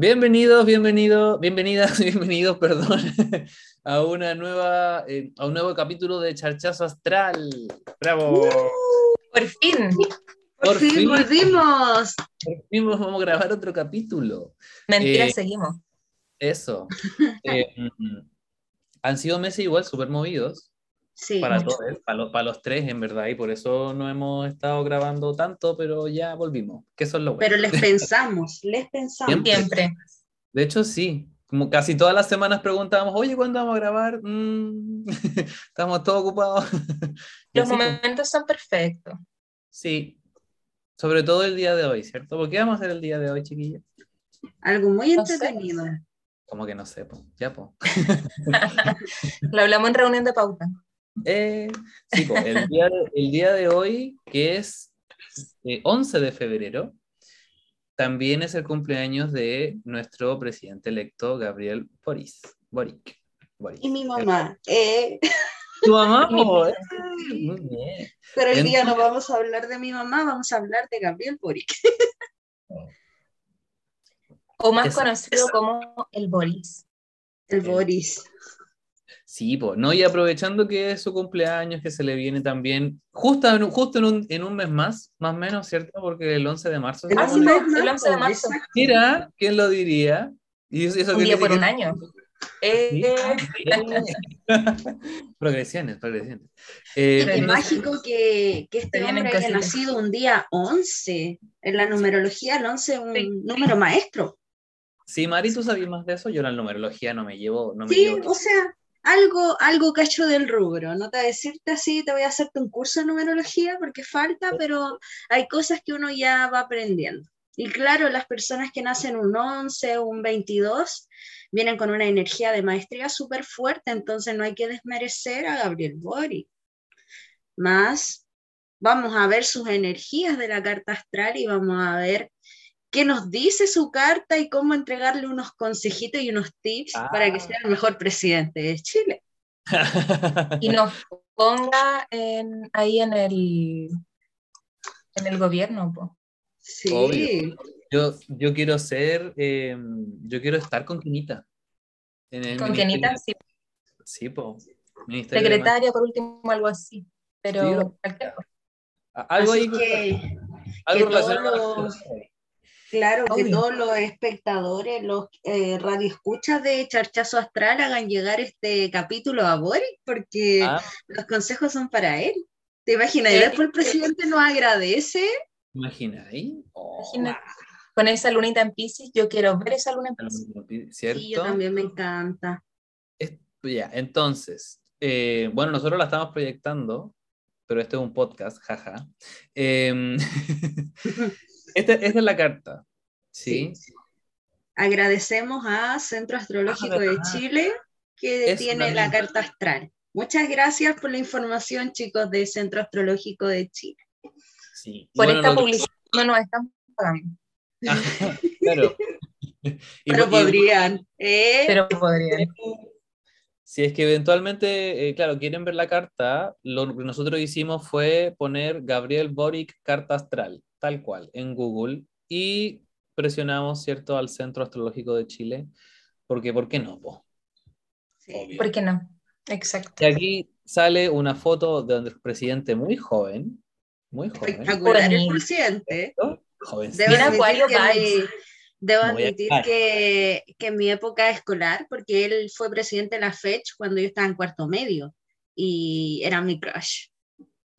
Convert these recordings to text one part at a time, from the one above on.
Bienvenidos, bienvenidos, bienvenidas, bienvenidos, perdón, a una nueva, eh, a un nuevo capítulo de Charchazo Astral. ¡Bravo! Por fin. Por, fin, volvimos. Por fin vamos a grabar otro capítulo. Mentira, Eh, seguimos. Eso. Eh, mm, han sido meses igual súper movidos Sí. para mucho. todos, para los, para los tres en verdad, y por eso no hemos estado grabando tanto, pero ya volvimos, que eso es lo bueno. Pero les pensamos, les pensamos. Siempre. Siempre. De hecho, sí. Como casi todas las semanas preguntábamos, oye, ¿cuándo vamos a grabar? Mm, Estamos todos ocupados. Los pues, momentos son perfectos. Sí. Sobre todo el día de hoy, ¿cierto? ¿Por qué vamos a hacer el día de hoy, chiquillos? Algo muy No sé. entretenido. Como que no sé, po. ya, po. Lo hablamos en reunión de pauta. Eh, sí, el, día de, el día de hoy, que es eh, 11 de febrero, también es el cumpleaños de nuestro presidente electo, Gabriel Boris. Boric. Boric. Y mi mamá. eh, ¿Tu mamá? Eh, Muy bien. pero hoy día no vamos a hablar de mi mamá, vamos a hablar de Gabriel Boric. O más conocido como el Boris. El Boris. Sí, pues, ¿no? Y aprovechando que es su cumpleaños, que se le viene también, justo, en, un- justo en, un, en un mes más, más o menos, ¿cierto? Porque el 11 de marzo. Ah, sí, mes po, el más, 11 de marzo. Mira, ¿quién lo diría? Y eso, eso Un que día por un año. Eh, Sí. progresiones, progresiones. Eh, mágico que, que este hombre haya nacido un día 11. En la numerología, el 11 es un Sí. número maestro. sí, Mari, ¿tú sabías más de eso? Yo en la numerología no me llevo, no me Sí, llevo. o sea, algo, algo cacho del rubro. No te voy a decirte así, te voy a hacerte un curso de numerología porque falta, pero hay cosas que uno ya va aprendiendo. Y claro, las personas que nacen un 11, un 22, vienen con una energía de maestría súper fuerte, entonces no hay que desmerecer a Gabriel Boric. Más, vamos a ver sus energías de la carta astral y vamos a ver qué nos dice su carta y cómo entregarle unos consejitos y unos tips para que Ah. sea el mejor presidente de Chile. y nos ponga en- ahí en el, en el gobierno. po. Sí, Obvio. Yo, yo quiero ser, eh, yo quiero estar con Quinita. En el Con Kenita, sí, Sí, po. Ministerio secretaria, por último, algo así. Sí, Pero cualquier cosa. Algo Así ahí, que, algo que relacionado claro, que todos los espectadores, los eh, radioescuchas de Charchazo Astral hagan llegar este capítulo a Boric, porque Ah, los consejos son para él. ¿Te imaginas? Y Sí. después el presidente nos agradece. ¿imagináis? Oh, Imagínate. Con esa lunita en Pisces, yo quiero ver esa luna en Pisces. ¿Cierto? Sí, yo también me encanta. Ya, entonces, eh, bueno, nosotros la estamos proyectando, pero este es un podcast, jaja. Em, esta, esta es la carta, ¿sí? Agradecemos a Centro Astrológico de verdad. Chile que tiene la carta astral. Muchas gracias por la información, chicos, de Centro Astrológico de Chile. Sí. Por bueno, esta publicidad no nos están pagando, claro. Y- Pero podrían. ¿eh? pero podrían. Si es que eventualmente, eh, claro, quieren ver la carta, lo que nosotros hicimos fue poner Gabriel Boric carta astral, tal cual, en Google, y presionamos, ¿cierto?, al Centro Astrológico de Chile, porque, ¿por qué no? po? Sí. ¿Por qué no? Exacto. Y aquí sale una foto de el presidente muy joven, muy joven, Espectacular el presidente. Debo admitir, Acuario que, mi, debo admitir que, que en mi época escolar, porque él fue presidente de la FECH cuando yo estaba en cuarto medio, y era mi crush.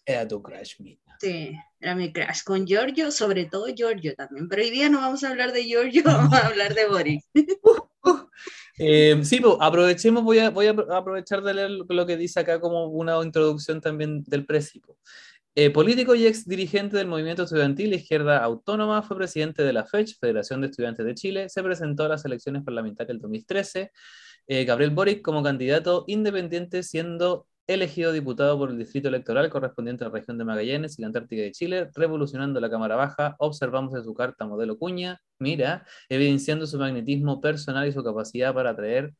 Era tu crush, mira. Sí, era mi crush. Con Giorgio, sobre todo Giorgio también. Pero hoy día no vamos a hablar de Giorgio, vamos a hablar de Boris. Eh, sí, pues, aprovechemos, voy a, voy a aprovechar de leer lo, que dice acá como una introducción también del Presipo. Eh, político y ex dirigente del movimiento estudiantil Izquierda Autónoma, fue presidente de la FECH, Federación de Estudiantes de Chile, se presentó a las elecciones parlamentarias del 2013, eh, Gabriel Boric como candidato independiente siendo elegido diputado por el distrito electoral correspondiente a la región de Magallanes y la Antártica de Chile, revolucionando la Cámara Baja, observamos en su carta modelo Cuña, mira, evidenciando su magnetismo personal y su capacidad para atraer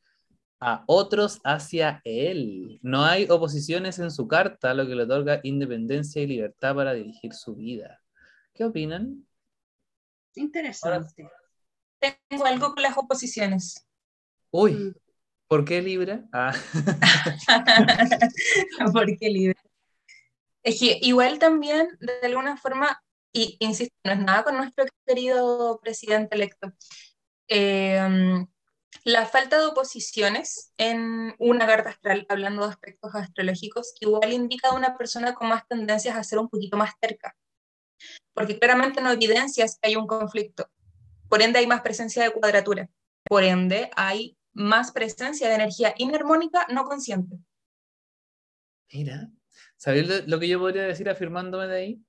a otros hacia él. No hay oposiciones en su carta, lo que le otorga independencia y libertad para dirigir su vida. ¿Qué opinan? Interesante. tengo algo con las oposiciones. Uy, Mm. ¿Por qué Libra? Ah, ¿Por qué libre? Es que igual también, de alguna forma, y insisto, no es nada con nuestro querido presidente electo, eh, la falta de oposiciones en una carta astral, hablando de aspectos astrológicos, igual indica a una persona con más tendencias a ser un poquito más terca, porque claramente no evidencias que hay un conflicto, por ende hay más presencia de cuadratura, por ende hay más presencia de energía inarmónica no consciente. mira, ¿sabéis lo, que yo podría decir afirmándome de ahí?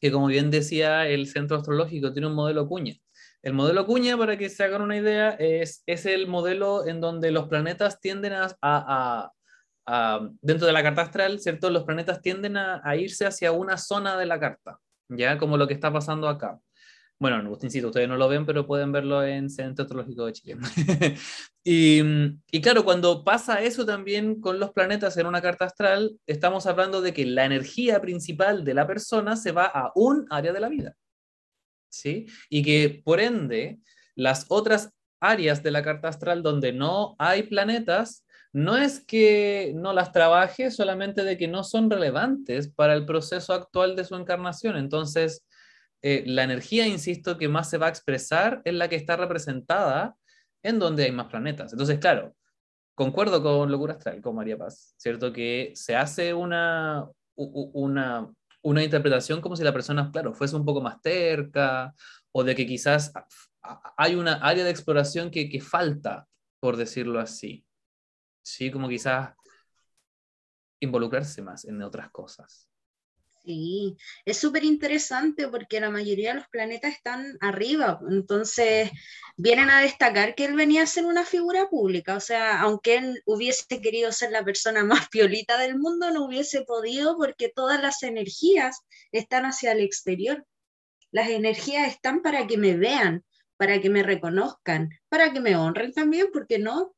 Que como bien decía el centro astrológico, tiene un modelo cuña. El modelo cuña, para que se hagan una idea, es, es el modelo en donde los planetas tienden a, a- a- a- dentro de la carta astral, ¿cierto? Los planetas tienden a, a irse hacia una zona de la carta, ¿ya? Como lo que está pasando acá. Bueno, no, insisto, ustedes no lo ven, pero pueden verlo en Centro Astrológico de Chile. y, y claro, cuando pasa eso también con los planetas en una carta astral, estamos hablando de que la energía principal de la persona se va a un área de la vida. ¿Sí? Y que por ende, las otras áreas de la carta astral donde no hay planetas, no es que no las trabaje, solamente de que no son relevantes para el proceso actual de su encarnación. Entonces, eh, la energía, insisto, que más se va a expresar es la que está representada en donde hay más planetas. Entonces, claro, concuerdo con Locura Astral, con María Paz, ¿cierto? Que se hace una, una, una interpretación como si la persona, claro, fuese un poco más terca o de que quizás hay una área de exploración que, que falta, por decirlo así. Sí, como quizás involucrarse más en otras cosas. Sí, es súper interesante porque la mayoría de los planetas están arriba, entonces vienen a destacar que él venía a ser una figura pública, o sea, aunque él hubiese querido ser la persona más piolita del mundo, no hubiese podido porque todas las energías están hacia el exterior. Las energías están para que me vean, para que me reconozcan, para que me honren también, ¿por qué no?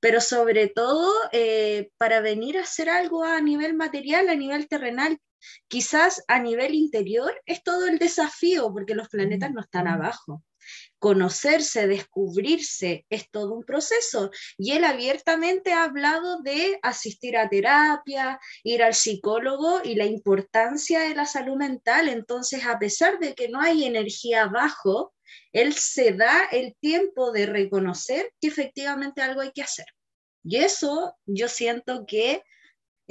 Pero sobre todo eh, para venir a hacer algo a nivel material, a nivel terrenal. Quizás a nivel interior es todo el desafío porque los planetas no están abajo. Conocerse, descubrirse es todo un proceso. Y él abiertamente ha hablado de asistir a terapia, ir al psicólogo y la importancia de la salud mental. Entonces, a pesar de que no hay energía abajo, él se da el tiempo de reconocer que efectivamente algo hay que hacer. Y eso yo siento que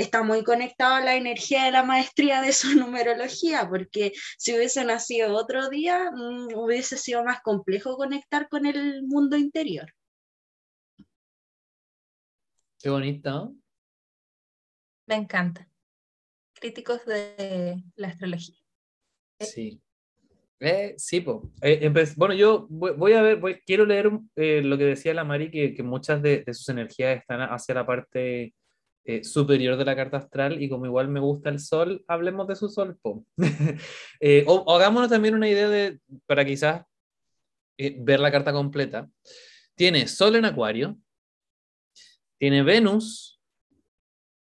está muy conectado a la energía de la maestría de su numerología, porque si hubiese nacido otro día, mm, hubiese sido más complejo conectar con el mundo interior. Qué bonito. ¿no? Me encanta. Críticos de la astrología. Sí. Eh, sí, po. Eh, bueno, yo voy, voy a ver, voy- quiero leer eh, lo que decía la Mari, que, que muchas de, de sus energías están hacia la parte eh, superior de la carta astral y como igual me gusta el sol, hablemos de su sol. Eh, o, hagámonos también una idea de, para quizás eh, ver la carta completa. Tiene sol en acuario, tiene Venus,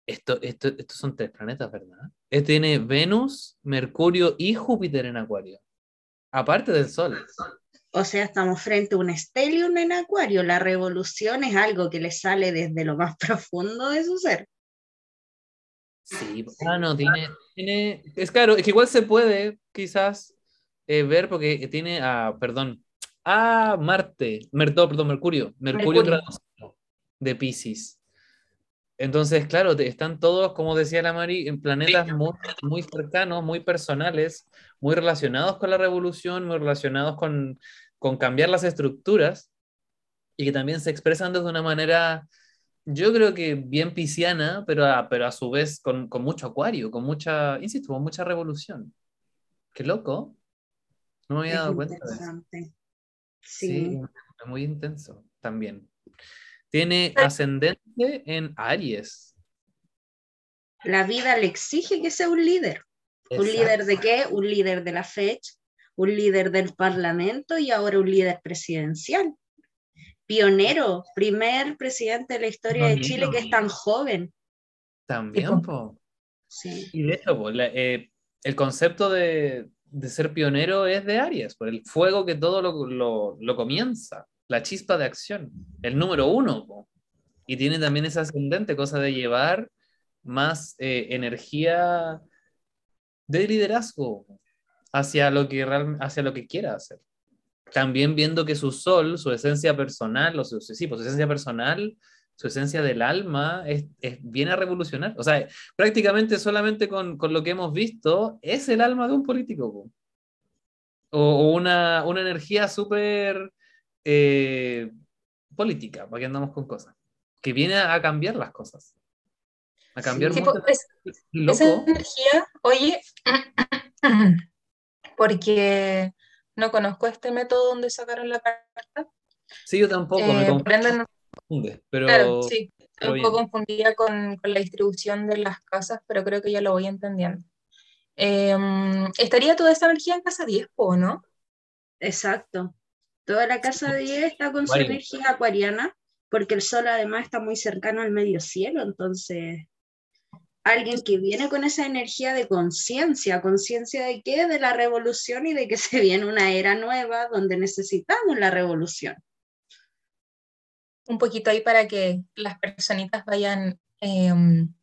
esto, esto, estos son tres planetas, ¿verdad? Tiene Venus, Mercurio y Júpiter en acuario. Aparte del Sol. O sea, estamos frente a un stellium en acuario. La revolución es algo que le sale desde lo más profundo de su ser. Sí, ah, no, tiene, tiene, es claro, es que igual se puede quizás eh, ver porque tiene, ah, perdón, ah, Marte, Mer- no, perdón, Mercurio, Mercurio, Mercurio. traducido de Pisces. Entonces, claro, están todos, como decía la Mari, en planetas muy, muy cercanos, muy personales, muy relacionados con la revolución, muy relacionados con, con cambiar las estructuras y que también se expresan desde una manera, yo creo que bien pisciana, pero a, pero a su vez con, con mucho acuario, con mucha, insisto, con mucha revolución. Qué loco. No me había Es dado cuenta de eso. Sí, Sí. es muy intenso también. Tiene ascendente en Aries. La vida le exige que sea un líder. ¿Un líder de qué? Un líder de la fecha, un líder del Parlamento y ahora un líder presidencial. Pionero, primer presidente de la historia de. Chile que es tan joven. También, po. Sí. Y de hecho, po, la- eh, el concepto de, de ser pionero es de Aries, por el fuego que todo lo, lo, comienza, la chispa de acción, el número uno. Y tiene también esa ascendente cosa de llevar más eh, energía de liderazgo hacia lo que hacia lo que quiera hacer. También viendo que su sol, su esencia personal, o su, sí, pues, su esencia personal, su esencia del alma, es, viene a revolucionar. O sea, prácticamente solamente con, con, lo que hemos visto, es el alma de un político. O, una, una, energía súper eh, política, para que andamos con cosas, que viene a cambiar las cosas a cambiar mucho. esa energía, oye, porque no conozco este método donde sacaron la carta. Sí, yo tampoco, me eh, confunde, pero... Claro, sí, un poco confundida con, con, la distribución de las casas, pero creo que ya lo voy entendiendo. Em, ¿Estaría toda esta energía en casa 10, o no? Exacto. Toda la casa 10 está con su energía acuariana, porque el sol además está muy cercano al medio cielo, entonces alguien que viene con esa energía de conciencia, conciencia de qué, de la revolución y de que se viene una era nueva donde necesitamos la revolución. Un poquito ahí para que las personitas vayan em,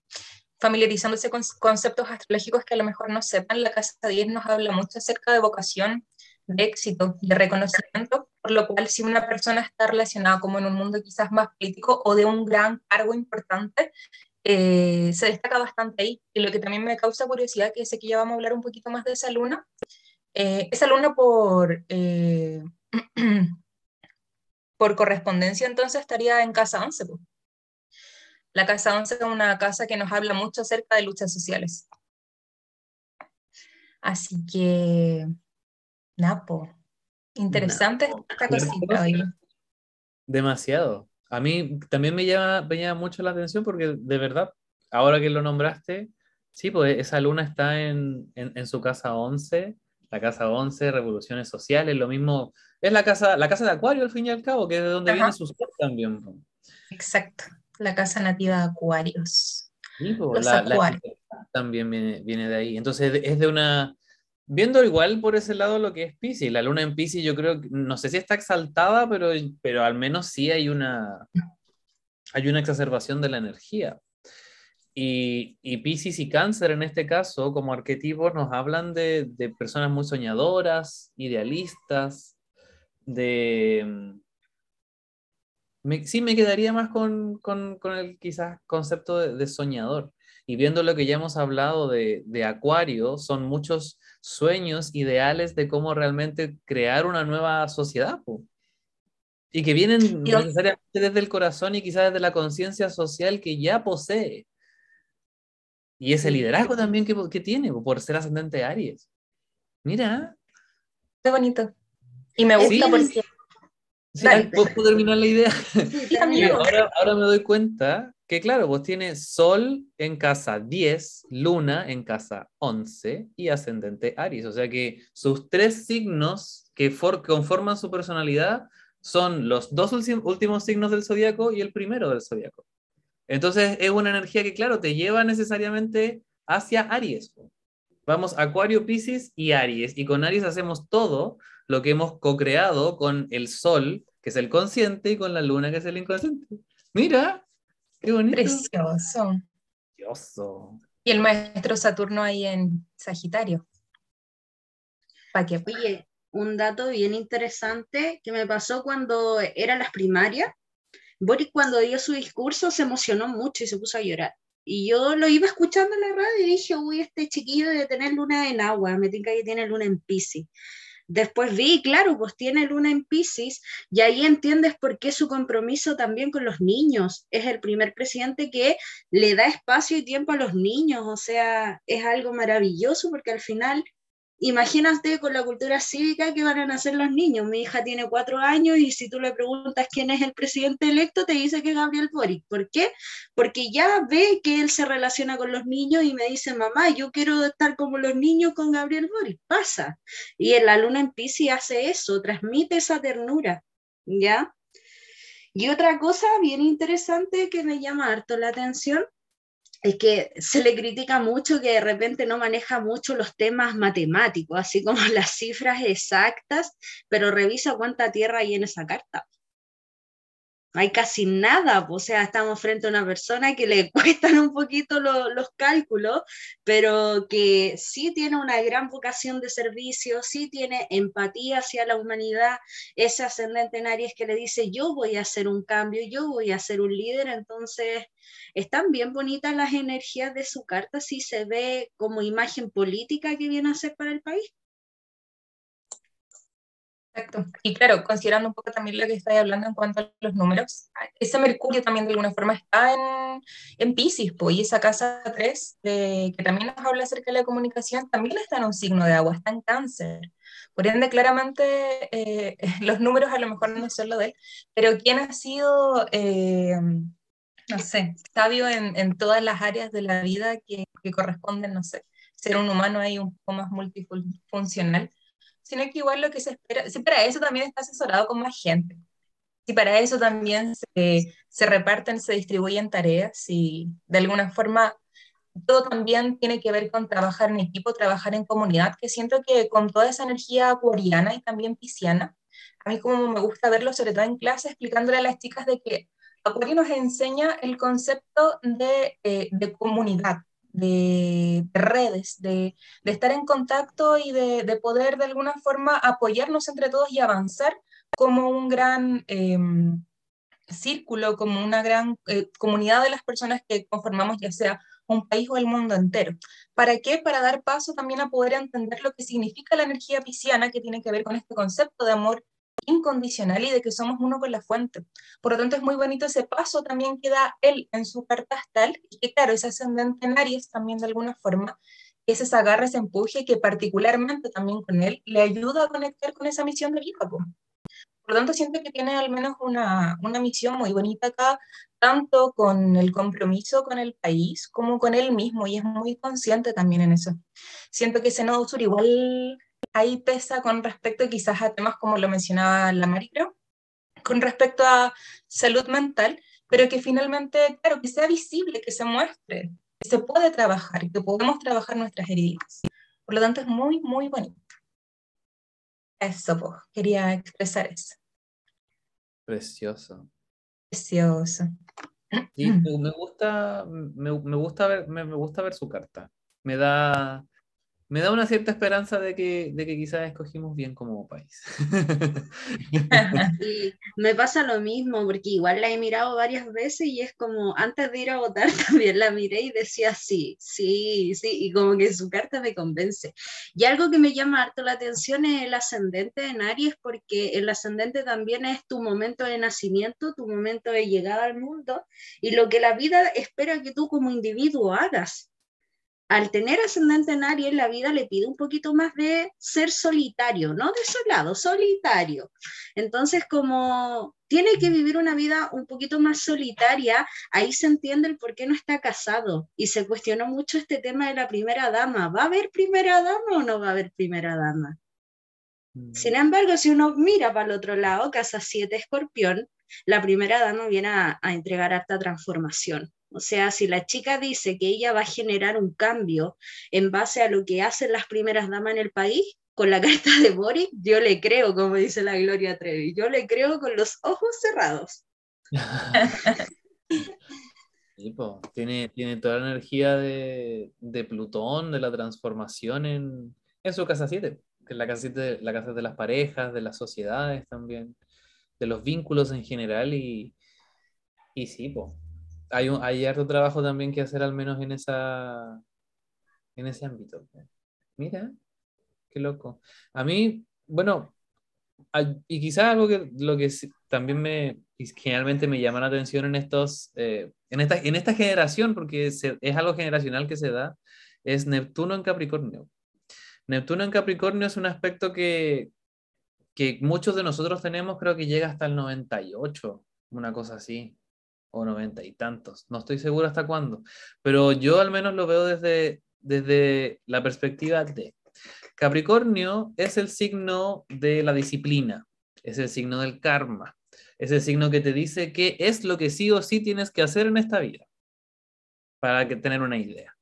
familiarizándose con conceptos astrológicos que a lo mejor no sepan. La Casa 10 nos habla mucho acerca de vocación, de éxito, de reconocimiento, por lo cual si una persona está relacionada como en un mundo quizás más político o de un gran cargo importante, eh, se destaca bastante ahí. Y lo que también me causa curiosidad, que sé que ya vamos a hablar un poquito más de esa luna, eh, esa luna por, eh, por correspondencia entonces estaría en casa 11. La casa 11 es una casa que nos habla mucho acerca de luchas sociales. Así que, Napo, interesante esta cosita hoy. Demasiado. A mí también me llama, me mucho la atención porque de verdad, ahora que lo nombraste, sí, pues esa luna está en, en, su casa 11, la casa 11, revoluciones sociales, lo mismo, es la casa, la casa de Acuario al fin y al cabo, que es de donde viene su sol también. Exacto, la casa nativa de Acuarios. Los acuarios. también viene, viene de ahí. Entonces es de una, Viendo igual por ese lado lo que es Pisces, la luna en Pisces yo creo, no sé si está exaltada, pero, pero al menos sí hay una, hay una exacerbación de la energía. Y, y Pisces y Cáncer en este caso, como arquetipos, nos hablan de, de personas muy soñadoras, idealistas, de... sí, me quedaría más con, con, con el quizás concepto de, de, soñador. Y viendo lo que ya hemos hablado de, de Acuario, son muchos sueños, ideales de cómo realmente crear una nueva sociedad. Y que vienen necesariamente desde el corazón y quizás desde la conciencia social que ya posee. Y ese liderazgo también que, que tiene por ser ascendente de Aries. Mira. Qué bonito. Y me gusta porque... Sí, ¿Puedo terminar la idea? ahora, ahora me doy cuenta que claro, pues tiene Sol en casa 10, Luna en casa 11 y ascendente Aries. O sea que sus tres signos que conforman su personalidad son los dos últimos signos del zodiaco y el primero del zodiaco. Entonces es una energía que, claro, te lleva necesariamente hacia Aries. Vamos Acuario, Pisces y Aries. Y con Aries hacemos todo lo que hemos co-creado con el Sol, que es el consciente, y con la Luna, que es el inconsciente. Mira, Precioso. Precioso. Y el maestro Saturno ahí en Sagitario. ¿Para qué? Oye, un dato bien interesante que me pasó cuando eran las primarias. Boris cuando dio su discurso se emocionó mucho y se puso a llorar. Y yo lo iba escuchando en la radio y dije, uy, este chiquillo debe tener luna en agua, me tinca que tiene luna en Pisces. Después vi, claro, pues tiene luna en Pisces y ahí entiendes por qué su compromiso también con los niños. Es el primer presidente que le da espacio y tiempo a los niños, o sea, es algo maravilloso porque al final Imagínate con la cultura cívica que van a nacer los niños. Mi hija tiene cuatro años y si tú le preguntas quién es el presidente electo, te dice que es Gabriel Boric. ¿Por qué? Porque ya ve que él se relaciona con los niños y me dice, mamá, yo quiero estar como los niños con Gabriel Boric. Pasa. Y en la luna en Pisces hace eso, transmite esa ternura. ¿Ya? Y otra cosa bien interesante que me llama harto la atención es que se le critica mucho que de repente no maneja mucho los temas matemáticos, así como las cifras exactas, pero revisa cuánta tierra hay en esa carta hay casi nada, o sea, estamos frente a una persona que le cuestan un poquito los cálculos, pero que sí tiene una gran vocación de servicio, sí tiene empatía hacia la humanidad, ese ascendente en Aries que le dice, yo voy a hacer un cambio, yo voy a ser un líder, entonces están bien bonitas las energías de su carta, si se ve como imagen política que viene a ser para el país. Exacto. Y claro, considerando un poco también lo que estáis hablando en cuanto a los números, ese Mercurio también de alguna forma está en, en Pisces, pues, y esa casa 3, que también nos habla acerca de la comunicación, también está en un signo de agua, está en cáncer. Por ende, claramente eh, los números a lo mejor no son lo de él, pero ¿quién ha sido, eh, no sé, sabio en, en, todas las áreas de la vida que, que corresponden, no sé, ser un humano ahí un poco más multifuncional? Sino que igual lo que se espera, si para eso también está asesorado con más gente, si para eso también se, se reparten, se distribuyen tareas y de alguna forma todo también tiene que ver con trabajar en equipo, trabajar en comunidad, que siento que con toda esa energía acuariana y también pisciana, a mí como me gusta verlo, sobre todo en clase, explicándole a las chicas de que Acuario nos enseña el concepto de, eh, de comunidad, de, redes, de, estar en contacto y de, poder de alguna forma apoyarnos entre todos y avanzar como un gran em, círculo, como una gran eh, comunidad de las personas que conformamos ya sea un país o el mundo entero. ¿Para qué? Para dar paso también a poder entender lo que significa la energía pisciana, que tiene que ver con este concepto de amor incondicional y de que somos uno con la fuente. Por lo tanto, es muy bonito ese paso también que da él en su carta astral y que, claro, es ascendente en Aries también de alguna forma, es esa garra, ese empuje que particularmente también con él le ayuda a conectar con esa misión de vida. Por lo tanto, siento que tiene al menos una, una misión muy bonita acá, tanto con el compromiso con el país como con él mismo, y es muy consciente también en eso. Siento que ese nodo sur igual ahí pesa con respecto quizás a temas como lo mencionaba la Maricro, con respecto a salud mental, pero que finalmente, claro, que sea visible, que se muestre, que se puede trabajar, que podemos trabajar nuestras heridas. Por lo tanto, es muy, muy bonito. Eso, quería expresar eso. Precioso. Precioso. Y me gusta, me, me gusta ver, me, me gusta ver su carta. Me da, me da una cierta esperanza de que, de que quizás escogimos bien como país. me pasa lo mismo, porque igual la he mirado varias veces y es como, antes de ir a votar también la miré y decía sí, sí, sí, y como que su carta me convence. Y algo que me llama harto la atención es el ascendente en Aries, porque el ascendente también es tu momento de nacimiento, tu momento de llegada al mundo y lo que la vida espera que tú como individuo hagas al tener ascendente en Aries, la vida le pide un poquito más de ser solitario, no desolado, solitario. Entonces, como tiene que vivir una vida un poquito más solitaria, ahí se entiende el por qué no está casado. Y se cuestionó mucho este tema de la primera dama. ¿Va a haber primera dama o no va a haber primera dama? Mm. Sin embargo, si uno mira para el otro lado, Casa 7 Escorpión, la primera dama viene a, a entregar harta transformación. O sea, si la chica dice que ella va a generar un cambio en base a lo que hacen las primeras damas en el país, con la carta de Boris, yo le creo, como dice la Gloria Trevi, yo le creo con los ojos cerrados. tiene, tiene toda la energía de, Plutón, de la transformación en, su casa 7, que es la casa, de, la casa de las parejas, de las sociedades también, de los vínculos en general y, y sí, pues hay, un, hay harto trabajo también que hacer, al menos en, esa, en ese ámbito. Mira, qué loco. A mí, bueno, y quizás algo que lo que también me generalmente me llama la atención en estos eh, en esta en esta generación porque es algo generacional que se da es Neptuno en Capricornio Neptuno en Capricornio es un aspecto que que muchos de nosotros tenemos creo que llega hasta el 98 una cosa así o noventa y tantos. No estoy seguro hasta cuándo, pero yo al menos lo veo desde, desde la perspectiva de Capricornio es el signo de la disciplina, es el signo del karma, es el signo que te dice qué es lo que sí o sí tienes que hacer en esta vida. para que tener una idea.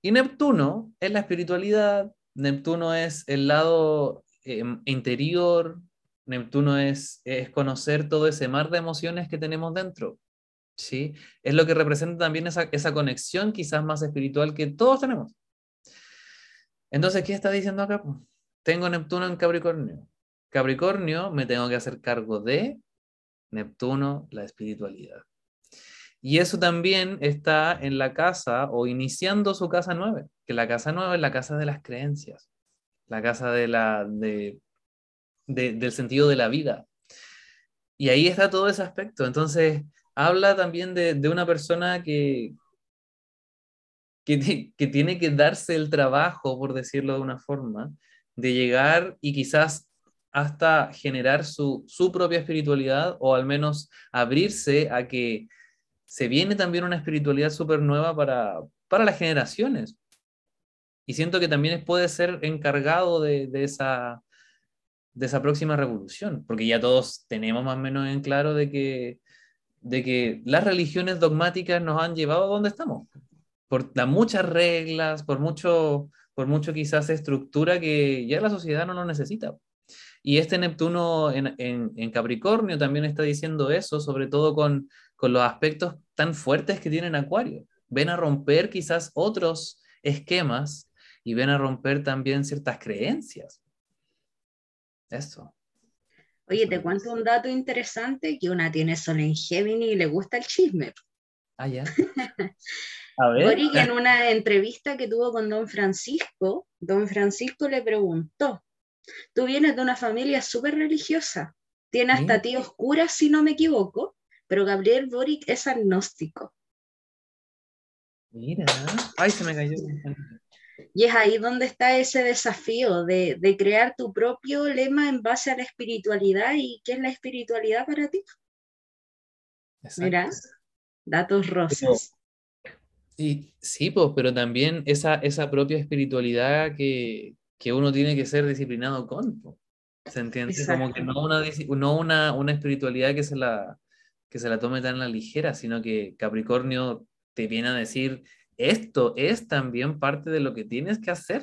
Y Neptuno es la espiritualidad, Neptuno es el lado em, interior, Neptuno es, es conocer todo ese mar de emociones que tenemos dentro. ¿Sí? Es lo que representa también esa, esa conexión quizás más espiritual que todos tenemos. Entonces, ¿qué está diciendo acá? Tengo Neptuno en Capricornio. Capricornio, me tengo que hacer cargo de Neptuno, la espiritualidad. Y eso también está en la casa o iniciando su casa nueve, que la casa nueve es la casa de las creencias, la casa de la, de, del sentido de la vida. Y ahí está todo ese aspecto. Entonces, habla también de, de una persona que, que, que, tiene que darse el trabajo, por decirlo de una forma, de llegar y quizás hasta generar su, su propia espiritualidad o al menos abrirse a que se viene también una espiritualidad súper nueva para, para las generaciones. Y siento que también puede ser encargado de, de, esa, de esa próxima revolución, porque ya todos tenemos más o menos en claro de que, de que las religiones dogmáticas nos han llevado a donde estamos, por las muchas reglas, por mucho, por mucho quizás estructura que ya la sociedad no lo necesita. Y este Neptuno en, en, en Capricornio también está diciendo eso, sobre todo con, con los aspectos tan fuertes que tienen Acuario. Ven a romper quizás otros esquemas y ven a romper también ciertas creencias. Eso. Oye, te cuento un dato interesante, que una tiene sol en Gemini y le gusta el chisme. Ah, ya. A ver. Boric en una entrevista que tuvo con don Francisco, don Francisco le preguntó, tú vienes de una familia súper religiosa, tiene hasta tíos curas si no me equivoco, pero Gabriel Boric es agnóstico. Mira, ay, se me cayó. Y es ahí donde está ese desafío de, de, crear tu propio lema en base a la espiritualidad y qué es la espiritualidad para ti. Exacto. Mira, datos rosas. Pero, y, sí, pues, pero también esa, esa propia espiritualidad que, que uno tiene que ser disciplinado con. ¿Se entiende? Exacto. Como que no, una, no una, una espiritualidad que se, la, que se la tome tan a la ligera, sino que Capricornio te viene a decir, esto es también parte de lo que tienes que hacer.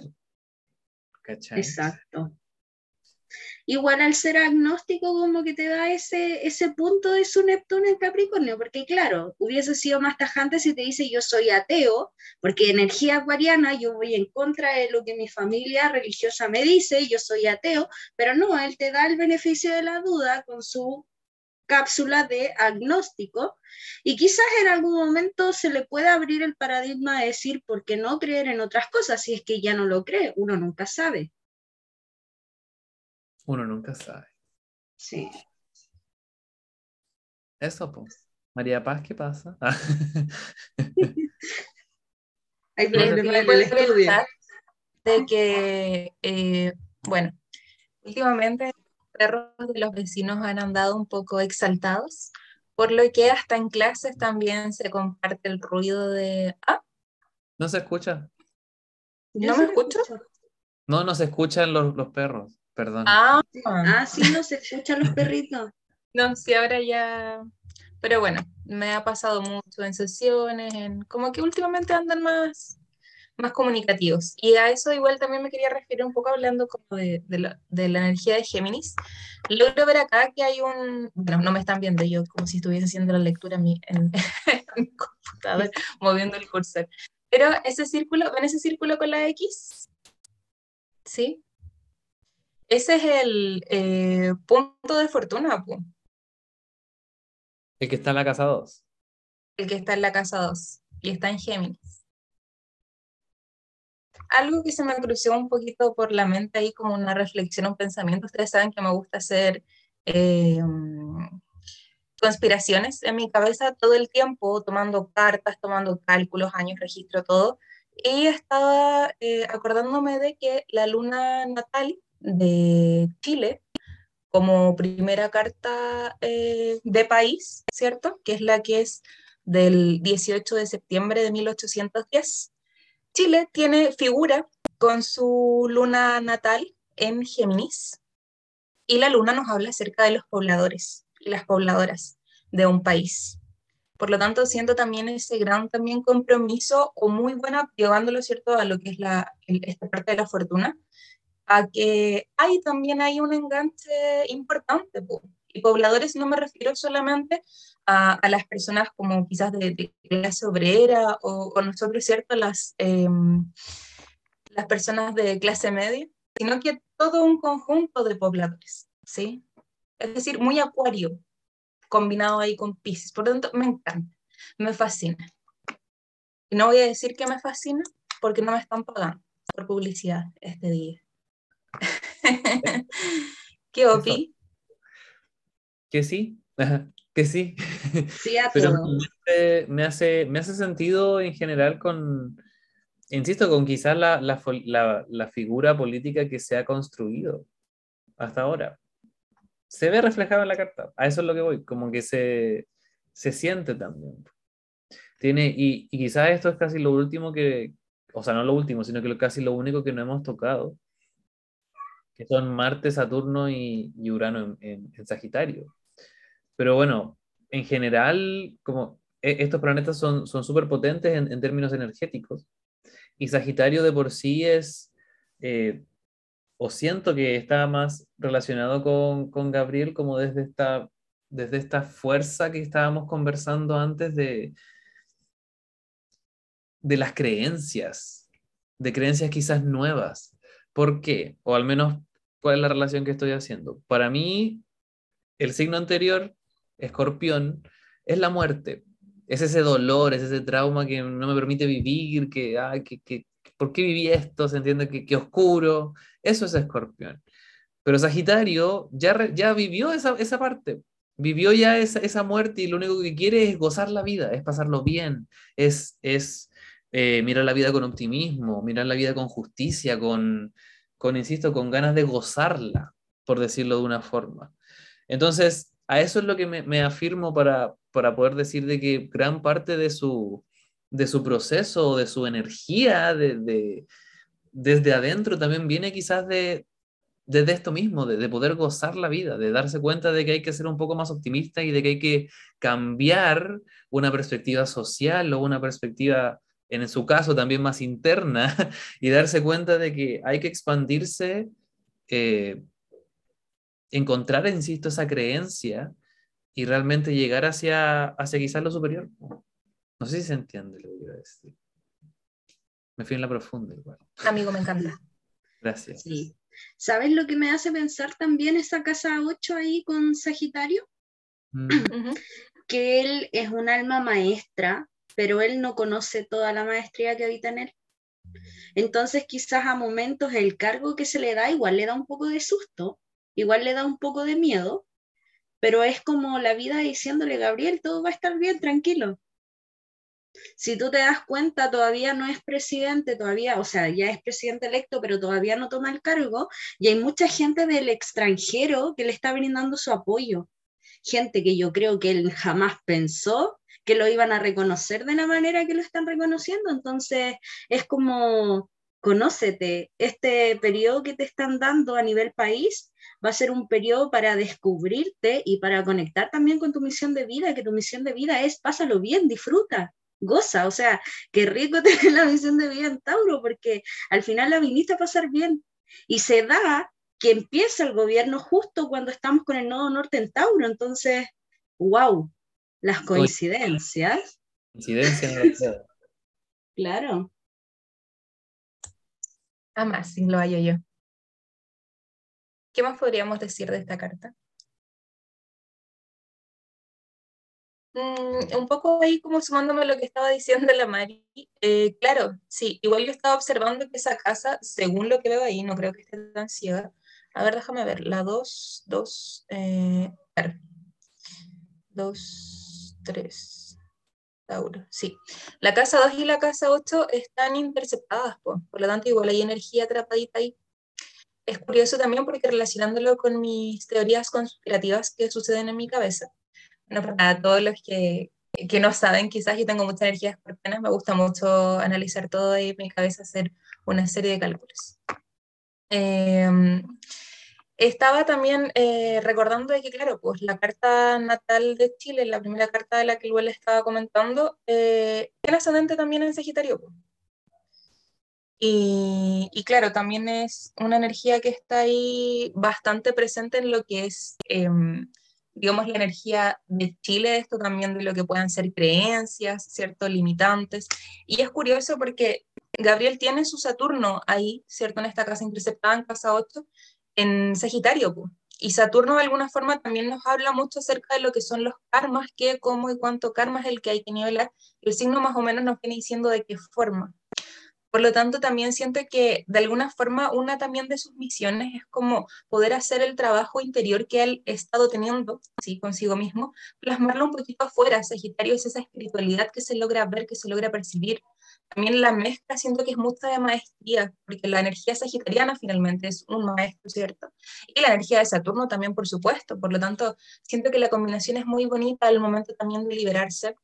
¿Cachai? Exacto. Igual al ser agnóstico como que te da ese, ese punto de su Neptuno en Capricornio, porque claro, hubiese sido más tajante si te dice yo soy ateo, porque energía acuariana yo voy en contra de lo que mi familia religiosa me dice, yo soy ateo, pero no, él te da el beneficio de la duda con su cápsula de agnóstico y quizás en algún momento se le pueda abrir el paradigma de decir por qué no creer en otras cosas si es que ya no lo cree, uno nunca sabe. Uno nunca sabe. Sí. Eso, pues. María Paz, ¿qué pasa? Hay problema en el estudio. De que, eh, bueno, últimamente perros de los vecinos han andado un poco exaltados, por lo que hasta en clases también se comparte el ruido de... Ah. No se escucha. ¿No me escucho? No, no se escuchan los, los perros, perdón. Ah, ah, sí, no se escuchan los perritos. No, sí, ahora ya... Pero bueno, me ha pasado mucho en sesiones, en... como que últimamente andan más más comunicativos. Y a eso igual también me quería referir un poco hablando como de, de, la, de, la, energía de Géminis. Logro ver acá que hay un, bueno, no me están viendo yo como si estuviese haciendo la lectura en mi, en, en mi computador, moviendo el cursor. Pero ese círculo, ¿ven ese círculo con la X? ¿Sí? Ese es el eh, punto de fortuna. pues El que está en la casa 2. El que está en la casa 2 y está en Géminis algo que se me cruzó un poquito por la mente ahí como una reflexión, un pensamiento. Ustedes saben que me gusta hacer eh, conspiraciones en mi cabeza todo el tiempo, tomando cartas, tomando cálculos, años, registro, todo. Y estaba eh, acordándome de que la luna natal de Chile, como primera carta eh, de país, ¿cierto? Que es la que es del 18 de septiembre de 1810 Chile tiene figura con su luna natal en Géminis y la luna nos habla acerca de los pobladores y las pobladoras de un país. Por lo tanto, siento también ese gran también compromiso o muy buena, llevándolo, ¿cierto?, a lo que es la, esta parte de la fortuna, a que hay también hay un enganche importante. Y pobladores no me refiero solamente a, a las personas como quizás de, clase obrera o, o, nosotros, ¿cierto?, las, eh, las personas de clase media, sino que todo un conjunto de pobladores, ¿sí? Es decir, muy acuario, combinado ahí con Pisces. Por lo tanto, me encanta, me fascina. Y no voy a decir que me fascina porque no me están pagando por publicidad este día. ¿Qué opi? Que sí, que sí. Sí, a Pero todo. me, hace, me hace sentido en general con, insisto, con quizás la, la, la- la figura política que se ha construido hasta ahora. Se ve reflejado en la carta. A eso es lo que voy, como que se, se siente también. Tiene, y, y quizás esto es casi lo último que, o sea, no lo último, sino que lo, casi lo único que no hemos tocado, que son Marte, Saturno y, y Urano en, en- en Sagitario. Pero bueno, en general, como e- estos planetas son son súper potentes en, en términos energéticos, y Sagitario de por sí es, eh, o siento que está más relacionado con, con Gabriel como desde esta, desde esta fuerza que estábamos conversando antes de, de las creencias, de creencias quizás nuevas. ¿Por qué? O al menos, ¿cuál es la relación que estoy haciendo? Para mí, el signo anterior, escorpión, es la muerte. Es ese dolor, es ese trauma que no me permite vivir, que, ay, que, que, ¿por qué viví esto? ¿Se entiende? Que, que oscuro. Eso es escorpión. Pero Sagitario ya, ya vivió esa, esa parte. Vivió ya esa, esa muerte y lo único que quiere es gozar la vida, es pasarlo bien, es, es eh, mirar la vida con optimismo, mirar la vida con justicia, con, con, insisto, con ganas de gozarla, por decirlo de una forma. Entonces, a eso es lo que me, afirmo para, para poder decir de que gran parte de su, de su proceso, de su energía, de, de- desde adentro también viene quizás de, desde esto mismo, de, de poder gozar la vida, de darse cuenta de que hay que ser un poco más optimista y de que hay que cambiar una perspectiva social o una perspectiva, en su caso, también más interna, y darse cuenta de que hay que expandirse, eh, encontrar, insisto, esa creencia y realmente llegar hacia, hacia quizás lo superior. No sé si se entiende lo que quiero decir. Me fui en la profunda igual. Amigo, me encanta. Gracias. Sí. ¿Sabes lo que me hace pensar también esa casa 8 ahí con Sagitario? Mm. Que él es un alma maestra, pero él no conoce toda la maestría que habita en él. Entonces quizás a momentos el cargo que se le da igual le da un poco de susto, igual le da un poco de miedo, pero es como la vida diciéndole, Gabriel, todo va a estar bien, tranquilo. Si tú te das cuenta, todavía no es presidente, todavía, o sea, ya es presidente electo, pero todavía no toma el cargo, y hay mucha gente del extranjero que le está brindando su apoyo. Gente que yo creo que él jamás pensó que lo iban a reconocer de la manera que lo están reconociendo. Entonces, es como, conócete, este periodo que te están dando a nivel país va a ser un periodo para descubrirte y para conectar también con tu misión de vida, que tu misión de vida es pásalo bien, disfruta, goza, o sea, qué rico tener la misión de vida en Tauro, porque al final la viniste a pasar bien. Y se da que empieza el gobierno justo cuando estamos con el nodo norte en Tauro, entonces, wow, las coincidencias, realidad. claro. A más, sin lo hallo yo. ¿Qué más podríamos decir de esta carta? Mm, un poco ahí como sumándome a lo que estaba diciendo la Mari, eh, claro, sí, igual yo estaba observando que esa casa, según lo que veo ahí, no creo que esté tan ciega. A ver, déjame ver, la 2, 2, eh, claro. 2, 3, Tauro, sí. La casa 2 y la casa 8 están interceptadas, po, por lo tanto igual hay energía atrapadita ahí. Es curioso también porque relacionándolo con mis teorías conspirativas que suceden en mi cabeza, bueno, para todos los que, que no saben, quizás yo tengo mucha energía escorpiana, me gusta mucho analizar todo y en mi cabeza hacer una serie de cálculos. Eh, estaba también eh, recordando de que, claro, pues la carta natal de Chile, la primera carta de la que igual estaba comentando, eh, tiene ascendente también en Sagitario. Pues. Y, y, claro, también es una energía que está ahí bastante presente en lo que es, em, digamos, la energía de Chile, esto también de lo que puedan ser creencias, ¿cierto? Limitantes. Y es curioso porque Gabriel tiene su Saturno ahí, ¿cierto? En esta casa interceptada, en casa 8, en Sagitario. Y Saturno de alguna forma también nos habla mucho acerca de lo que son los karmas, qué, cómo y cuánto karma es el que hay que nivelar. El signo más o menos nos viene diciendo de qué forma. Por lo tanto, también siento que de alguna forma una también de sus misiones es como poder hacer el trabajo interior que él ha estado teniendo, sí, consigo mismo, plasmarlo un poquito afuera. Sagitario es esa espiritualidad que se logra ver, que se logra percibir, también la mezcla siento que es mucha de maestría, porque la energía sagitariana finalmente es un maestro, ¿cierto? Y la energía de Saturno también, por supuesto. Por lo tanto, siento que la combinación es muy bonita al momento también de liberarse.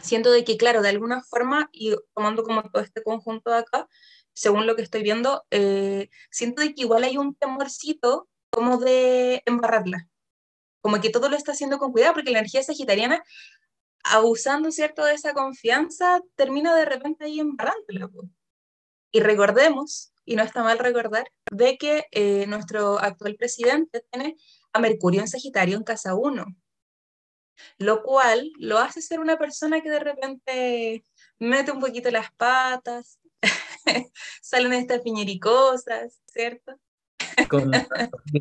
Siento de que, claro, de alguna forma, y tomando como todo este conjunto de acá, según lo que estoy viendo, eh, siento de que igual hay un temorcito como de embarrarla. Como que todo lo está haciendo con cuidado, porque la energía sagitariana abusando, ¿cierto?, de esa confianza, termina de repente ahí embarrándola. Y recordemos, y no está mal recordar, de que eh, nuestro actual presidente tiene a Mercurio en Sagitario en casa 1, lo cual lo hace ser una persona que de repente mete un poquito las patas, salen estas piñericosas, ¿cierto?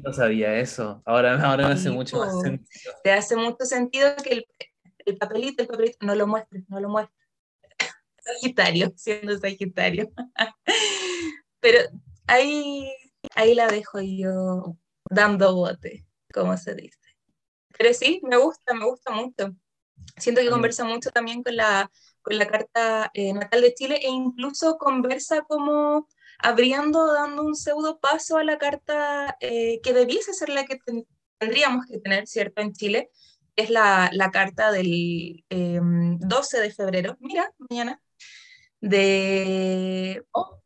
no sabía eso. Ahora, ahora me hace mucho más sentido. Te hace mucho sentido que el, el papelito, el papelito, no lo muestres, no lo muestres. Sagitario, siendo Sagitario. Pero ahí, ahí la dejo yo dando bote, como se dice. Pero sí, me gusta, me gusta mucho. Siento que conversa mucho también con la, con la carta eh, natal de Chile e incluso conversa como abriendo, dando un pseudo paso a la carta eh, que debiese ser la que tendríamos que tener, ¿cierto?, en Chile, es la, la carta del 12 em, de febrero, mira, mañana, de, oh,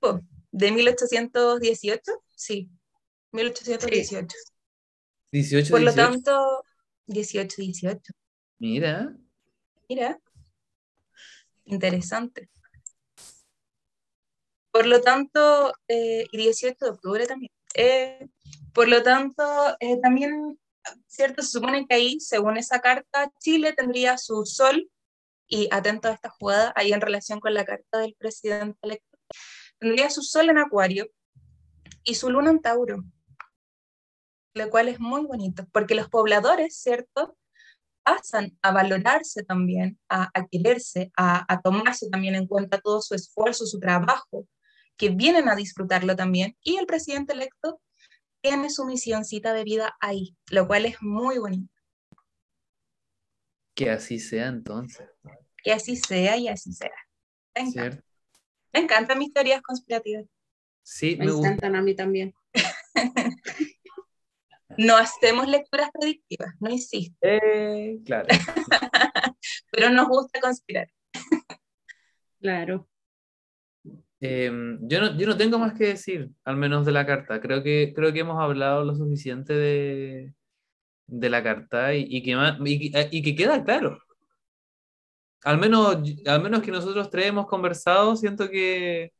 oh, de 1818, sí, 1818. 18, Por lo tanto, 18, 18. Mira. Mira. Interesante. Por lo tanto, eh, y 18 de octubre también. Eh, por lo tanto, eh, también ¿cierto? Se supone que ahí, según esa carta, Chile tendría su sol, y atento a esta jugada, ahí en relación con la carta del presidente electo, tendría su sol en Acuario y su luna en Tauro, lo cual es muy bonito, porque los pobladores, ¿cierto? pasan a valorarse también, a, quererse, a, a, tomarse también en cuenta todo su esfuerzo, su trabajo, que vienen a disfrutarlo también, y el presidente electo tiene su misioncita de vida ahí, lo cual es muy bonito. Que así sea entonces. Que así sea y así será. Me encanta. Me encantan mis teorías conspirativas. Sí, me, encantan a mí también. no hacemos lecturas predictivas, no insisto. Eh, claro. Pero nos gusta conspirar. claro. Em, yo, no, yo no tengo más que decir, al menos de la carta. Creo que, creo que hemos hablado lo suficiente de, de la carta y, y que, y, que queda claro. Al menos, al menos que nosotros tres hemos conversado, siento que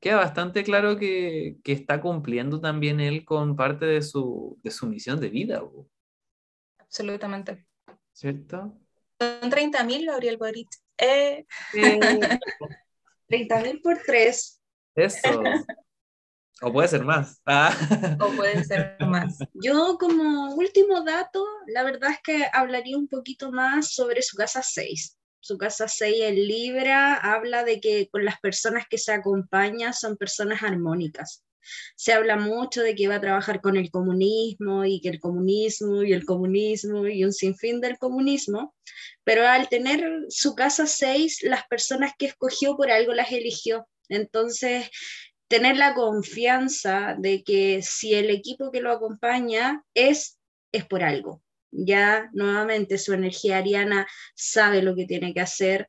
queda bastante claro que, que está cumpliendo también él con parte de su, de su misión de vida. Absolutamente. ¿Cierto? Son 30.000, Gabriel Boric. Eh. eh 30 mil por 3. Eso. O puede ser más. Ah. O puede ser más. Yo como último dato, la verdad es que hablaría un poquito más sobre su casa 6. Su casa 6 en Libra habla de que con las personas que se acompañan son personas armónicas. Se habla mucho de que va a trabajar con el comunismo y que el comunismo y el comunismo y un sinfín del comunismo, pero al tener su casa 6, las personas que escogió por algo las eligió. Entonces, tener la confianza de que si el equipo que lo acompaña es, es por algo. Ya nuevamente su energía ariana sabe lo que tiene que hacer,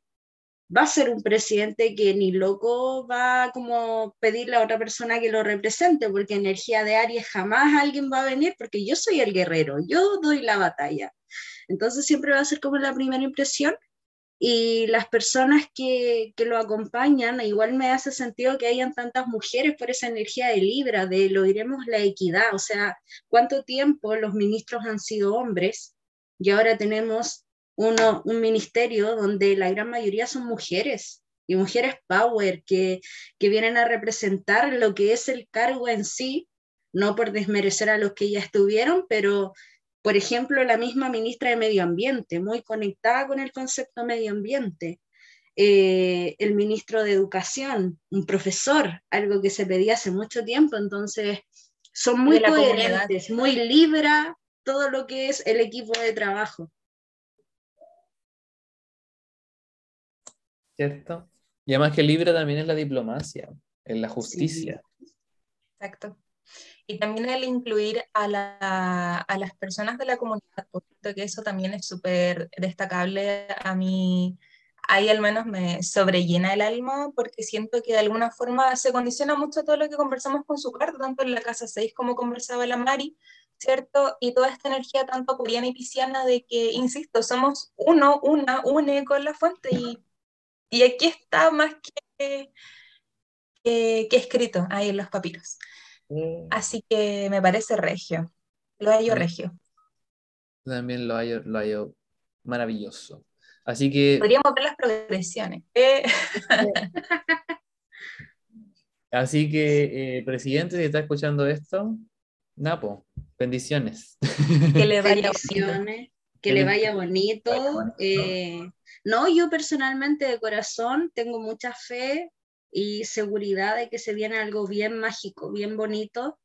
va a ser un presidente que ni loco va a como pedirle a otra persona que lo represente, porque energía de Aries jamás alguien va a venir, porque yo soy el guerrero, yo doy la batalla. Entonces siempre va a ser como la primera impresión y las personas que, que, lo acompañan, igual me hace sentido que hayan tantas mujeres por esa energía de Libra, de lo diremos la equidad, o sea, cuánto tiempo los ministros han sido hombres y ahora tenemos uno, un ministerio donde la gran mayoría son mujeres y mujeres power que, que vienen a representar lo que es el cargo en sí, no por desmerecer a los que ya estuvieron, pero por ejemplo, la misma ministra de Medio Ambiente, muy conectada con el concepto medio ambiente. Eh, el ministro de Educación, un profesor, algo que se pedía hace mucho tiempo, entonces son muy coherentes, muy libra todo lo que es el equipo de trabajo. ¿Cierto? Y además que libra también es la diplomacia, en la justicia. Exacto y también el incluir a, la, a, las personas de la comunidad, que eso también es súper destacable a mí, ahí al menos me sobrellena el alma, porque siento que de alguna forma se condiciona mucho todo lo que conversamos con su carta, tanto en la casa 6 como conversaba la Mari, ¿cierto? Y toda esta energía tanto coreana y pisciana de que, insisto, somos uno, una, une con la fuente y, y aquí está más que, que, que escrito ahí en los papiros. Mm. Así que me parece regio. Lo hallo regio. También lo hallo, lo maravilloso. Así que. Podríamos ver las progresiones. Eh. Así que, eh, presidente, si está escuchando esto, Napo, bendiciones. Que le vaya bonito. Que le vaya bonito. Eh, no, yo personalmente de corazón tengo mucha fe y seguridad de que se viene algo bien mágico, bien bonito.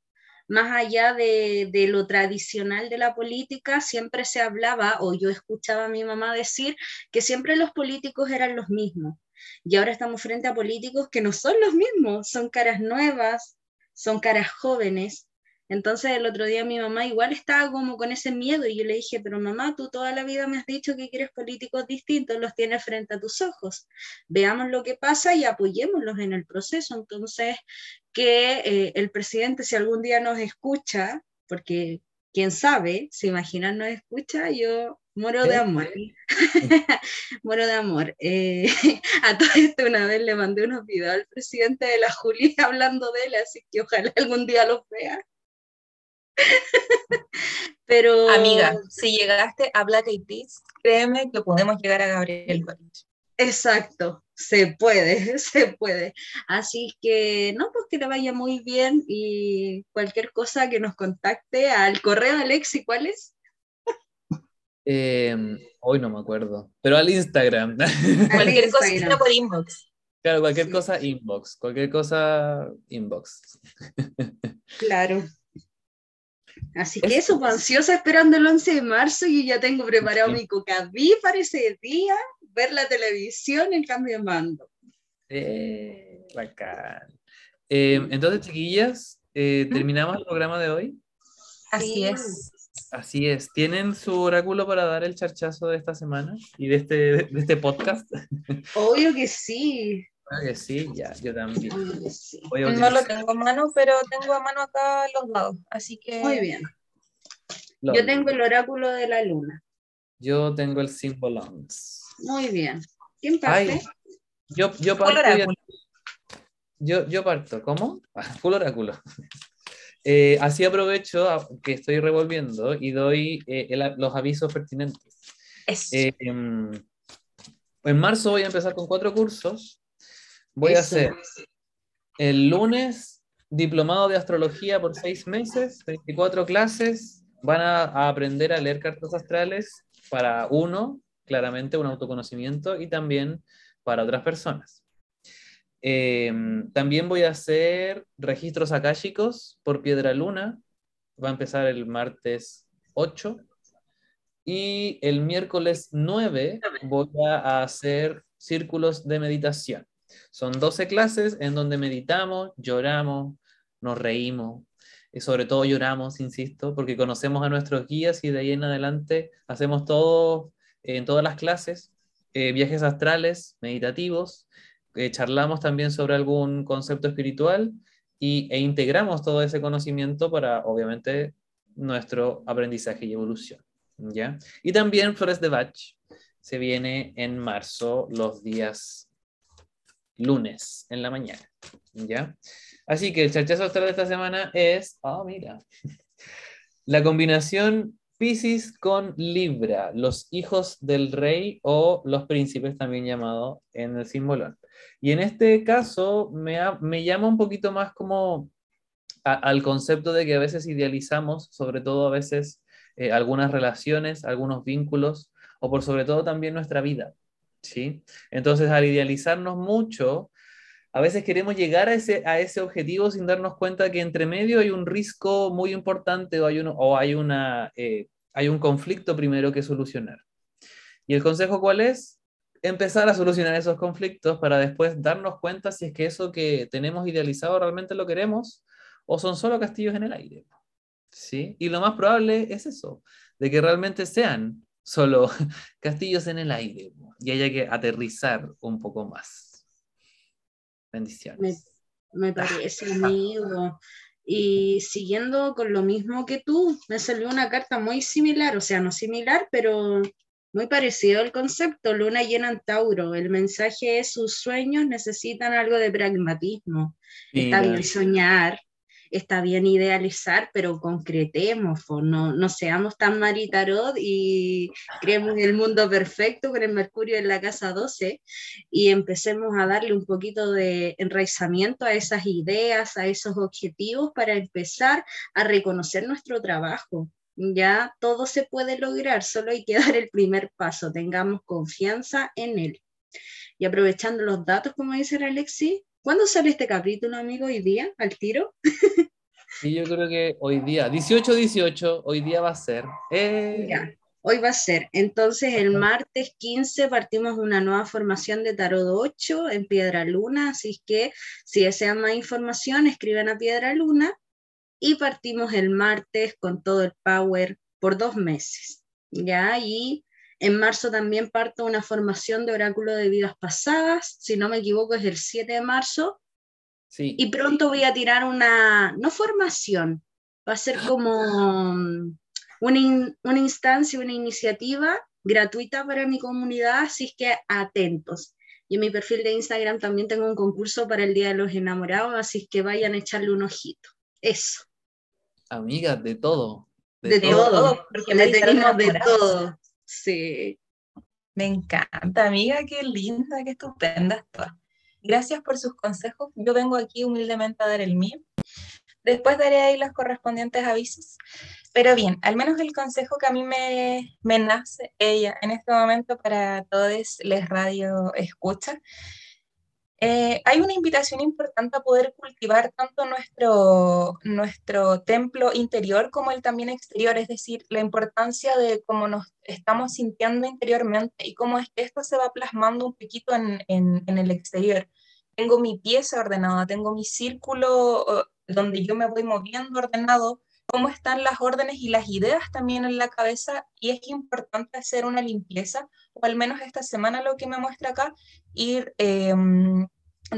Más allá de, de, lo tradicional de la política, siempre se hablaba, o yo escuchaba a mi mamá decir, que siempre los políticos eran los mismos. Y ahora estamos frente a políticos que no son los mismos, son caras nuevas, son caras jóvenes, entonces el otro día mi mamá igual estaba como con ese miedo y yo le dije, pero mamá, tú toda la vida me has dicho que quieres políticos distintos, los tienes frente a tus ojos. Veamos lo que pasa y apoyémoslos en el proceso. Entonces, que eh, el presidente, si algún día nos escucha, porque quién sabe, si imaginan nos escucha, yo Moro de amor. Moro de amor. Eh, a todo esto una vez le mandé unos videos al presidente de la Julia hablando de él, así que ojalá algún día los vea. Pero... Amiga, si llegaste a Black Eyed Peas, créeme que podemos llegar a Gabriel Boric. Exacto, se puede, se puede. Así que, no, pues que le vaya muy bien y cualquier cosa que nos contacte al correo Alexi, ¿cuál es? Em, hoy no me acuerdo, pero al Instagram. cualquier cosa por inbox. Claro, cualquier cosa inbox, cualquier cosa inbox. Claro. Así que eso, pues, ansiosa esperando el 11 de marzo y ya tengo preparado mi cocaví para ese día, ver la televisión en cambio de mando. Eh, bacán. Eh, entonces, chiquillas, eh, ¿terminamos el programa de hoy? Así es. Así es. ¿Tienen su oráculo para dar el charchazo de esta semana y de este, de este podcast? Obvio que sí. Que sí, ya, yo también. No lo tengo a mano, pero tengo a mano acá los dados, así que... Muy bien. Yo tengo el oráculo de la luna. Yo tengo el Symbolons. Muy bien. ¿Quién parte? yo, yo parto. Yo, yo parto. ¿Cómo? Ah, full oráculo. Eh, así aprovecho que estoy revolviendo y doy eh, los avisos pertinentes. Eh, em, en marzo voy a empezar con cuatro cursos. Voy a hacer el lunes diplomado de astrología por seis meses, 24 clases. Van a, aprender a leer cartas astrales para uno, claramente un autoconocimiento, y también para otras personas. Em, también voy a hacer registros akáshicos por Piedra Luna. Va a empezar el martes 8. Y el miércoles 9 voy a hacer círculos de meditación. Son 12 clases en donde meditamos, lloramos, nos reímos, y sobre todo lloramos, insisto, porque conocemos a nuestros guías y de ahí en adelante hacemos todo en todas las clases eh, viajes astrales, meditativos, eh, charlamos también sobre algún concepto espiritual y, e integramos todo ese conocimiento para, obviamente, nuestro aprendizaje y evolución. ¿ya? Y también Flores de Bach se viene en marzo, los días lunes en la mañana. ¿ya? Así que el chachazo astral de esta semana es, oh, mira, la combinación Pisces con Libra, los hijos del rey o los príncipes también llamado en el símbolo. Y en este caso me, me llama un poquito más como al concepto de que a veces idealizamos, sobre todo a veces eh, algunas relaciones, algunos vínculos, o por sobre todo también nuestra vida. ¿Sí? Entonces, al idealizarnos mucho, a veces queremos llegar a ese, a ese objetivo sin darnos cuenta que entre medio hay un riesgo muy importante o hay, o hay, una, eh, hay un conflicto primero que solucionar. ¿Y el consejo cuál es? Empezar a solucionar esos conflictos para después darnos cuenta si es que eso que tenemos idealizado realmente lo queremos o son solo castillos en el aire. ¿Sí? Y lo más probable es eso, de que realmente sean solo castillos en el aire y haya que aterrizar un poco más. Bendiciones. Me, parece, amigo. Y siguiendo con lo mismo que tú, me salió una carta muy similar, o sea, no similar, pero muy parecido al concepto. Luna llena en Tauro. El mensaje es: sus sueños necesitan algo de pragmatismo. Está bien soñar, está bien idealizar, pero concretemos, no, no seamos tan maritarot y creemos el mundo perfecto con el Mercurio en la casa 12 y empecemos a darle un poquito de enraizamiento a esas ideas, a esos objetivos para empezar a reconocer nuestro trabajo. Ya todo se puede lograr, solo hay que dar el primer paso, tengamos confianza en él. Y aprovechando los datos, como dice el Alexi, ¿Cuándo sale este capítulo, amigo? ¿Hoy día? ¿Al tiro? Sí, yo creo que hoy día, 18-18, hoy día va a ser. Eh... hoy va a ser. Entonces, el martes 15 partimos una nueva formación de Tarot 8 en Piedra Luna, así que si desean más información, escriben a Piedra Luna y partimos el martes con todo el power por dos meses. Ya, y en marzo también parto una formación de oráculo de vidas pasadas, si no me equivoco es el 7 de marzo. Sí. Y pronto voy a tirar una, no formación, va a ser como mm, una, una instancia, una iniciativa gratuita para mi comunidad, así es que atentos. Y en mi perfil de Instagram también tengo un concurso para el Día de los Enamorados, así que vayan a echarle un ojito. Eso. Amigas, de todo. De, todo, porque le tenemos de todo. Sí. Me encanta, amiga, qué linda, qué estupenda Gracias por sus consejos. Yo vengo aquí humildemente a dar el mío. Después daré ahí los correspondientes avisos. Pero bien, al menos el consejo que a mí me, me nace ella en este momento para todos les radio escucha eh, hay una invitación importante a poder cultivar tanto nuestro, nuestro templo interior como el también exterior, es decir, la importancia de cómo nos estamos sintiendo interiormente y cómo es que esto se va plasmando un poquito en, en, en el exterior. Tengo mi pieza ordenada, tengo mi círculo donde yo me voy moviendo ordenado, cómo están las órdenes y las ideas también en la cabeza y es importante hacer una limpieza, o al menos esta semana lo que me muestra acá, ir em,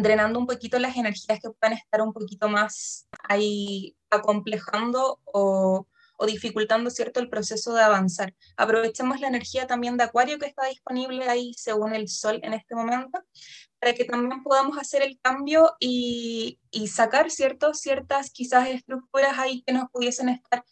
drenando un poquito las energías que puedan estar un poquito más ahí acomplejando o, o, dificultando cierto el proceso de avanzar. Aprovechemos la energía también de Acuario que está disponible ahí según el Sol en este momento, para que también podamos hacer el cambio y, y sacar ciertos, ciertas quizás estructuras ahí que nos pudiesen estar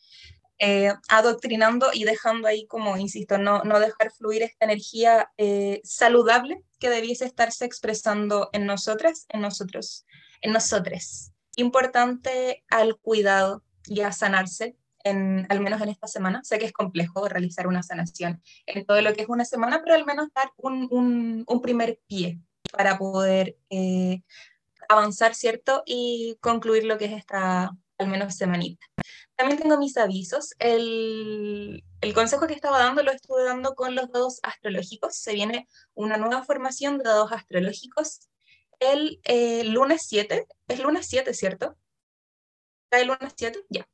eh, adoctrinando y dejando ahí, como insisto, no, no dejar fluir esta energía eh, saludable que debiese estarse expresando en nosotras, en nosotros, en nosotros. Importante al cuidado y a sanarse, en, al menos en esta semana. Sé que es complejo realizar una sanación en todo lo que es una semana, pero al menos dar un, un, primer pie para poder eh, avanzar, ¿cierto? Y concluir lo que es esta, al menos semanita. También tengo mis avisos. El, consejo que estaba dando lo estuve dando con los dados astrológicos. Se viene una nueva formación de dados astrológicos el eh, lunes 7. Es lunes 7, ¿cierto? ¿El lunes 7? Ya.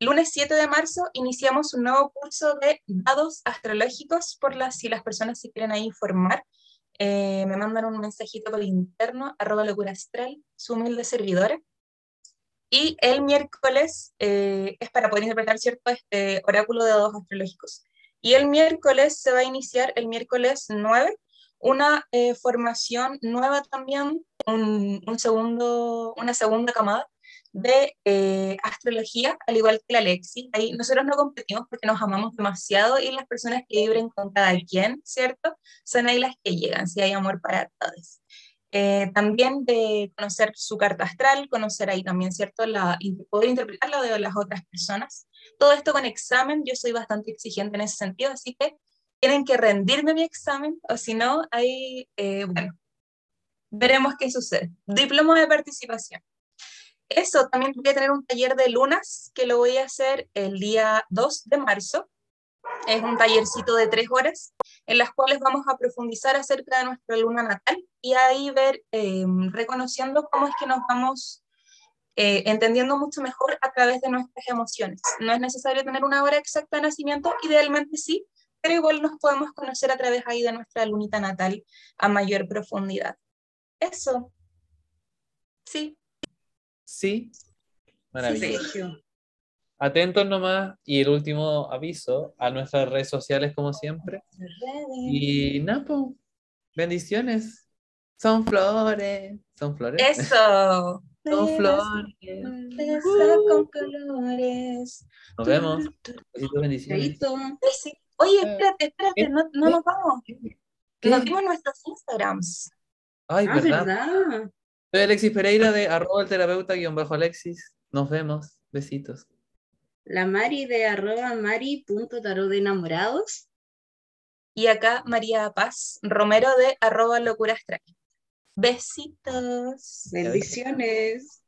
lunes 7 de marzo iniciamos un nuevo curso de dados astrológicos por las, si las personas se quieren ahí informar. eh, me mandan un mensajito por interno, arroba locura astral, su humilde servidora. Y el miércoles eh, es para poder interpretar cierto este oráculo de dados astrológicos. Y el miércoles se va a iniciar, el miércoles 9, una eh, formación nueva también, un, un segundo, una segunda camada de eh, astrología, al igual que la Lexi. Ahí nosotros no competimos porque nos amamos demasiado y las personas que vibren con cada quien, ¿cierto? Son ahí las que llegan, si hay amor para todos. Eh, también de conocer su carta astral, conocer ahí también, ¿cierto? La, poder interpretar la de las otras personas. Todo esto con examen, yo soy bastante exigente en ese sentido, así que tienen que rendirme mi examen, o si no, ahí, eh, bueno, veremos qué sucede. Diploma de participación. Eso, también voy a tener un taller de lunas que lo voy a hacer el día 2 de marzo. Es un tallercito de tres horas en las cuales vamos a profundizar acerca de nuestra luna natal y ahí ver, eh, reconociendo cómo es que nos vamos eh, entendiendo mucho mejor a través de nuestras emociones. No es necesario tener una hora exacta de nacimiento, idealmente sí, pero igual nos podemos conocer a través ahí de nuestra lunita natal a mayor profundidad. Eso. Sí. Sí. Maravilloso. Sergio. Atentos nomás. Y el último aviso a nuestras redes sociales, como siempre. Y Napo, bendiciones. Son flores. Son flores. Eso. Son flores. Besa con colores. Nos vemos. Besitos, bendiciones. Oye, espérate, espérate, no, no ¿Qué? nos vamos. ¿Qué? Nos dimos nuestros Instagrams. Ay, Ah, verdad. ¿verdad? Soy Alexis Pereira de arroba el terapeuta guion bajo Alexis. Nos vemos. Besitos. La Mari de arroba mari.tarot de enamorados. Y acá María Paz Romero de arroba locura astral. Besitos. Bendiciones.